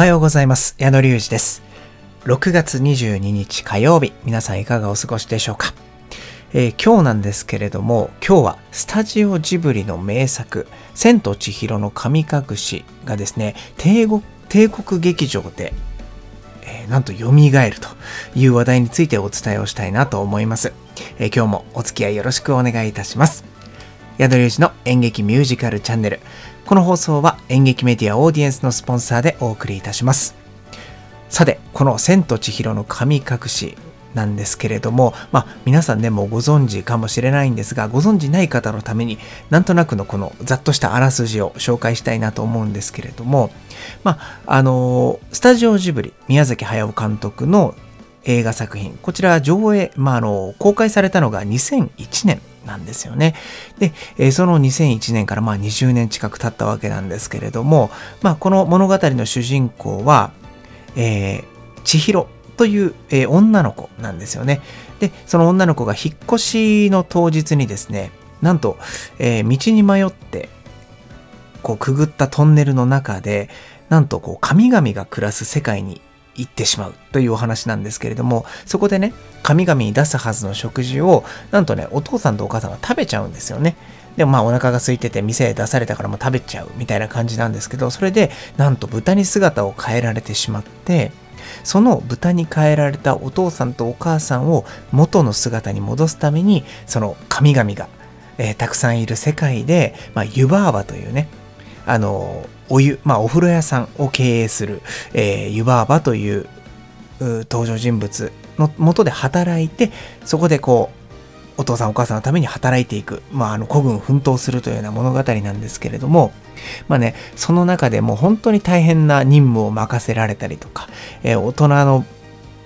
はようございます。矢野隆二です。6月22日火曜日、皆さんいかがお過ごしでしょうか、えー今日なんですけれども、今日はスタジオジブリの名作、千と千尋の神隠しがですね、帝国帝国劇場で、えーなんと蘇るという話題についてお伝えをしたいなと思います。えー今日もお付き合いよろしくお願いいたします。宿隆二の演劇ミュージカルチャンネル。この放送は演劇メディアオーディエンスのスポンサーでお送りいたします。さて、この千と千尋の神隠しなんですけれども、まあ皆さんね、もご存知かもしれないんですが、ご存知ない方のために、なんとなくのこのざっとしたあらすじを紹介したいなと思うんですけれども、まあ、あのスタジオジブリ、宮崎駿監督の映画作品、こちら上映、まあ、あの、公開されたのが2001年なんですよね。で、えその2001年からまあ20年近く経ったわけなんですけれども、まあ、この物語の主人公は、えー千尋という、えー女の子なんですよね。で、その女の子が引っ越しの当日にですね、なんと、えー道に迷って、こうくぐったトンネルの中で、なんとこう神々が暮らす世界に行ってしまうというお話なんですけれども、そこでね、神々に出すはずの食事を、なんとね、お父さんとお母さんが食べちゃうんですよね。でもまあお腹が空いてて店へ出されたからもう食べちゃうみたいな感じなんですけど、それでなんと豚に姿を変えられてしまって、その豚に変えられたお父さんとお母さんを元の姿に戻すために、その神々が、えーたくさんいる世界で、まあ、湯婆婆というね、あの、お湯、まあ、お風呂屋さんを経営する、えー湯婆婆という登場人物のもとで働いて、そこでこう、お父さんお母さんのために働いていく、まあ、あの、孤軍奮闘するというような物語なんですけれども、まあね、その中でも本当に大変な任務を任せられたりとか、えー大人の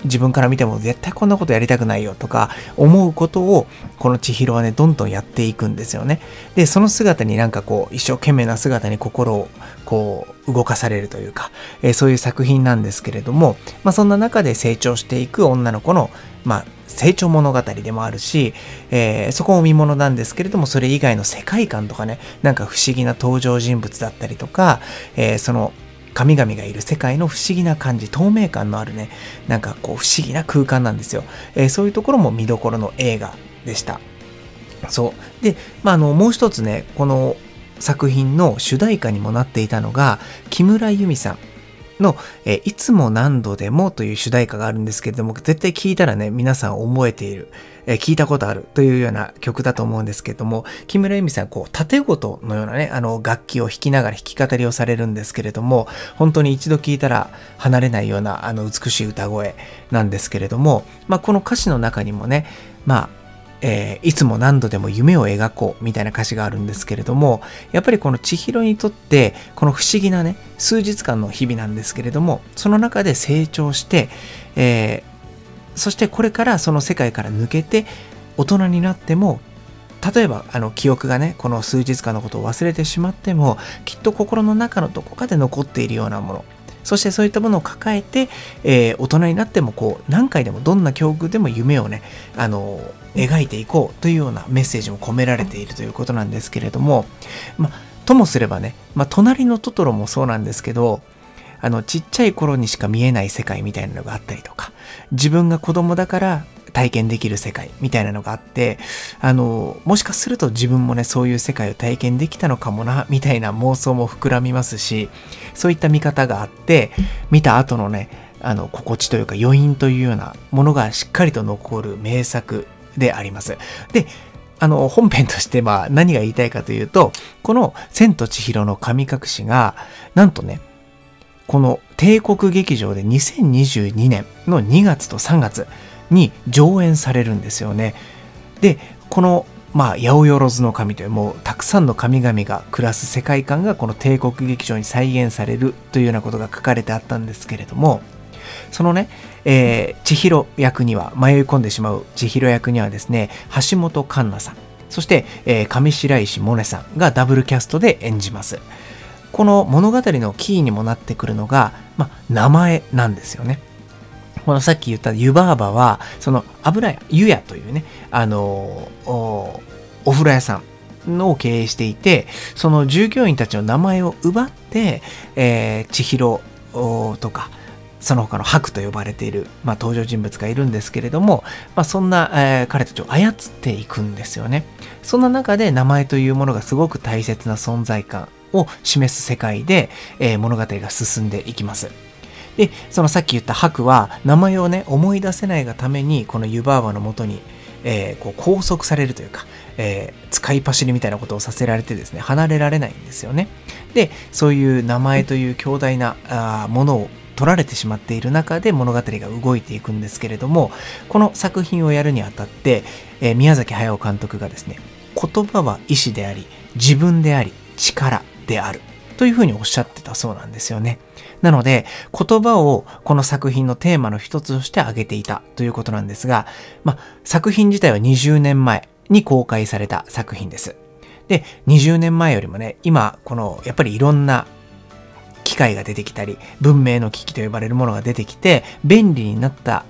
自分から見ても絶対こんなことやりたくないよとか思うことをこの千尋はねどんどんやっていくんですよね。でその姿になんかこう一生懸命な姿に心をこう動かされるというか、えーそういう作品なんですけれども、まあ、そんな中で成長していく女の子の、まあ、成長物語でもあるし、えーそこも見ものなんですけれどもそれ以外の世界観とかねなんか不思議な登場人物だったりとか、えーその神々がいる世界の不思議な感じ透明感のあるねなんかこう不思議な空間なんですよ、えーそういうところも見どころの映画でした。そう。で、まあ、あのもう一つねこの作品の主題歌にもなっていたのが木村由美さん。の、えいつも何度でもという主題歌があるんですけれども、絶対聞いたらね、皆さん覚えている、え聞いたことあるというような曲だと思うんですけれども、木村由美さん、こう、縦ごとのようなね、あの、楽器を弾きながら弾き語りをされるんですけれども、本当に一度聞いたら離れないような、あの、美しい歌声なんですけれども、まあ、この歌詞の中にもね、まあ、えーいつも何度でも夢を描こうみたいな歌詞があるんですけれどもやっぱりこの千尋にとってこの不思議なね数日間の日々なんですけれどもその中で成長して、えーそしてこれからその世界から抜けて大人になっても例えばあの記憶がねこの数日間のことを忘れてしまってもきっと心の中のどこかで残っているようなものそしてそういったものを抱えて、えー大人になってもこう何回でもどんな境遇でも夢をねあの描いていこうというようなメッセージも込められているということなんですけれども、ま、ともすればね、ま、隣のトトロもそうなんですけどあのちっちゃい頃にしか見えない世界みたいなのがあったりとか自分が子供だから体験できる世界みたいなのがあってあのもしかすると自分もねそういう世界を体験できたのかもなみたいな妄想も膨らみますしそういった見方があって見た後のねあの心地というか余韻というようなものがしっかりと残る名作であります。であの本編としてまあ何が言いたいかというとこの「千と千尋の神隠し」がなんとねこの帝国劇場で2022年の2月と3月に上演されるんですよね。で、この、まあ、八百万の神という、もうたくさんの神々が暮らす世界観がこの帝国劇場に再現されるというようなことが書かれてあったんですけれども、そのね、えー千尋役には、迷い込んでしまう千尋役にはですね、橋本環奈さん、そして、えー上白石萌音さんがダブルキャストで演じます。この物語のキーにもなってくるのが、まあ、名前なんですよね。このさっき言った湯婆婆は、その油屋、湯屋というね、あのお、風呂屋さんを経営していて、その従業員たちの名前を奪って、えー千尋とか、その他の白と呼ばれている、まあ、登場人物がいるんですけれども、まあ、そんな、えー、彼たちを操っていくんですよね。そんな中で名前というものがすごく大切な存在感を示す世界で、えー、物語が進んでいきます。で、そのさっき言った白は名前をね、思い出せないがために、この湯婆婆のもとに、えー、こう拘束されるというか、えー、使い走りみたいなことをさせられてですね、離れられないんですよね。で、そういう名前という強大なあものを取られてしまっている中で物語が動いていくんですけれどもこの作品をやるにあたって、えー、宮崎駿監督がですね言葉は意志であり自分であり力であるというふうにおっしゃってたそうなんですよね。なので言葉をこの作品のテーマの一つとして挙げていたということなんですが、ま、作品自体は20年前に公開された作品です。で、20年前よりもね、今、この、やっぱりいろんな機械が出てきたり、文明の機器と呼ばれるものが出てきて、便利になった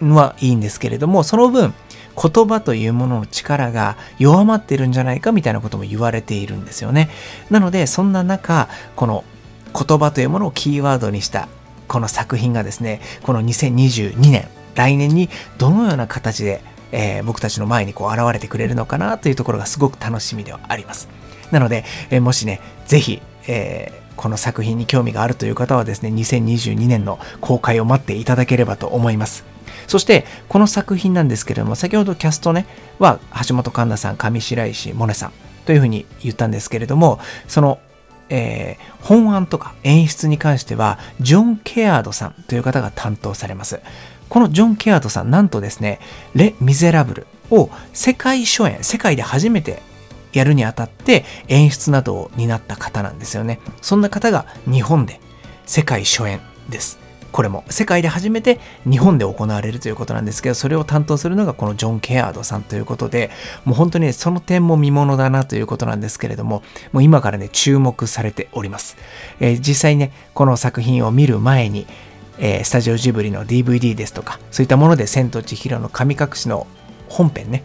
のはいいんですけれども、その分、言葉というものの力が弱まってるんじゃないかみたいなことも言われているんですよね。なので、そんな中、この言葉というものをキーワードにしたこの作品がですね、この2022年、来年にどのような形で、えー、僕たちの前にこう現れてくれるのかなというところがすごく楽しみではあります。なので、えー、もしね、ぜひ、えーこの作品に興味があるという方はですね、2022年の公開を待っていただければと思います。そして、この作品なんですけれども、先ほどキャストね、は橋本環奈さん、上白石萌音さんというふうに言ったんですけれども、その、えー、本案とか演出に関しては、ジョン・ケアードさんという方が担当されます。このジョン・ケアードさん、なんとですね、レ・ミゼラブルを世界初演、世界で初めてやるにあたって演出などを担った方なんですよね。そんな方が日本で世界初演です。これも世界で初めて日本で行われるということなんですけど、それを担当するのがこのジョン・ケアードさんということで、もう本当に、ね、その点も見ものだなということなんですけれども、もう今からね、注目されております。えー、実際ね、この作品を見る前に、えー、スタジオジブリの DVD ですとか、そういったもので千と千尋の神隠しの本編ね、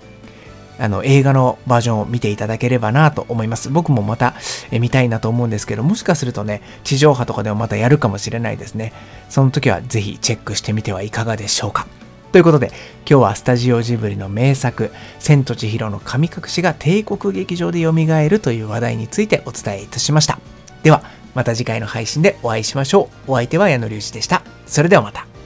あの映画のバージョンを見ていただければなと思います。僕もまたえ見たいなと思うんですけど、もしかするとね、地上波とかでもまたやるかもしれないですね。その時はぜひチェックしてみてはいかがでしょうか。ということで、今日はスタジオジブリの名作、千と千尋の神隠しが帝国劇場で蘇るという話題についてお伝えいたしました。では、また次回の配信でお会いしましょう。お相手は矢野隆二でした。それではまた。